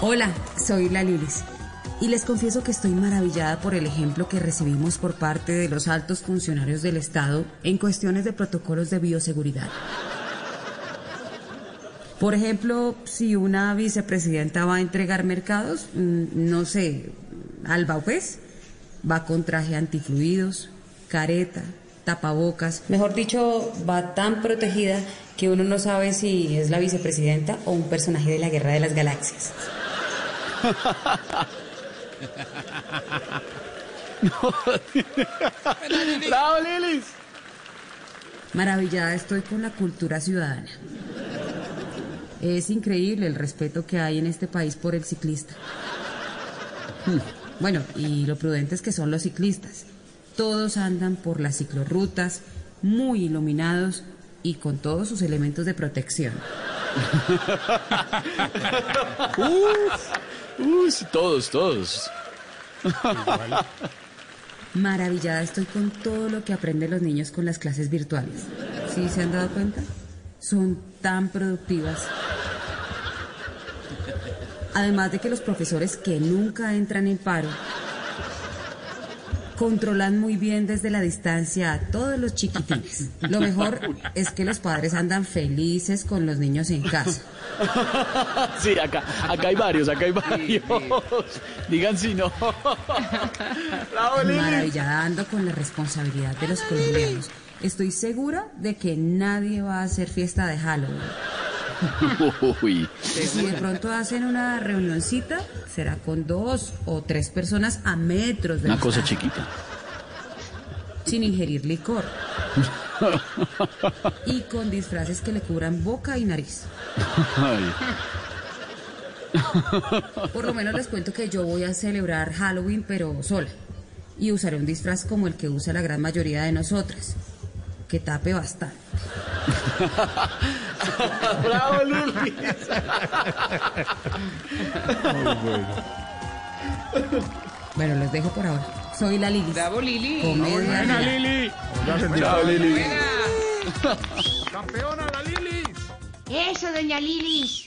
Hola, soy la Lilis. Y les confieso que estoy maravillada por el ejemplo que recibimos por parte de los altos funcionarios del Estado en cuestiones de protocolos de bioseguridad. Por ejemplo, si una vicepresidenta va a entregar mercados, mm, no sé, al Baupés, va con traje antifluidos, careta, tapabocas. Mejor dicho, va tan protegida que uno no sabe si es la vicepresidenta o un personaje de la Guerra de las Galaxias. ¡Bravo, Lilis! Maravillada estoy con la cultura ciudadana. Es increíble el respeto que hay en este país por el ciclista. Bueno, y lo prudentes que son los ciclistas. Todos andan por las ciclorrutas, muy iluminados y con todos sus elementos de protección. Uy, todos, todos. Maravillada estoy con todo lo que aprenden los niños con las clases virtuales. ¿Sí se han dado cuenta? Son tan productivas. Además de que los profesores que nunca entran en paro controlan muy bien desde la distancia a todos los chiquitines. Lo mejor es que los padres andan felices con los niños en casa. Sí, acá, acá hay varios, acá hay varios. Digan si no. Maravillada ando con la responsabilidad de los colombianos. Estoy segura de que nadie va a hacer fiesta de Halloween. Uy, Si de pronto hacen una reunioncita, será con dos o tres personas a metros de una cosa chiquita. sin ingerir licor. Y con disfraces que le cubran boca y nariz. Ay, Por lo menos les cuento que yo voy a celebrar Halloween, pero sola. Y usaré un disfraz como el que usa la gran mayoría de nosotras. Que tape bastante. ¡Bravo, Lilis! Bueno, los dejo por ahora. Soy la Lili. Bravo, Lili. Comedia ¡Buena. Lili! ¡Chao, Lili! Buena. ¡Campeona la Lilis! Eso, doña Lilis.